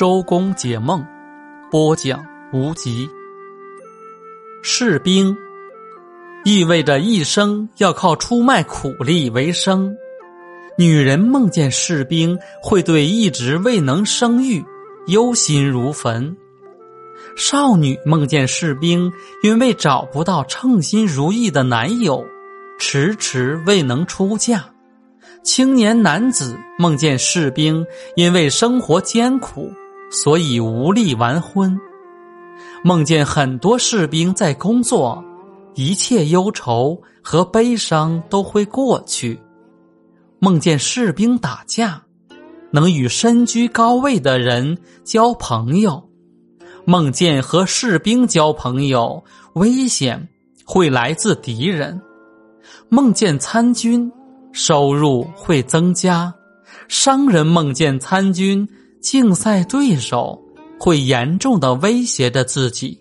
周公解梦，播讲无极。士兵意味着一生要靠出卖苦力为生。女人梦见士兵，会对一直未能生育忧心如焚；少女梦见士兵，因为找不到称心如意的男友，迟迟未能出嫁。青年男子梦见士兵，因为生活艰苦。所以无力完婚，梦见很多士兵在工作，一切忧愁和悲伤都会过去。梦见士兵打架，能与身居高位的人交朋友；梦见和士兵交朋友，危险会来自敌人；梦见参军，收入会增加；商人梦见参军。竞赛对手会严重的威胁着自己。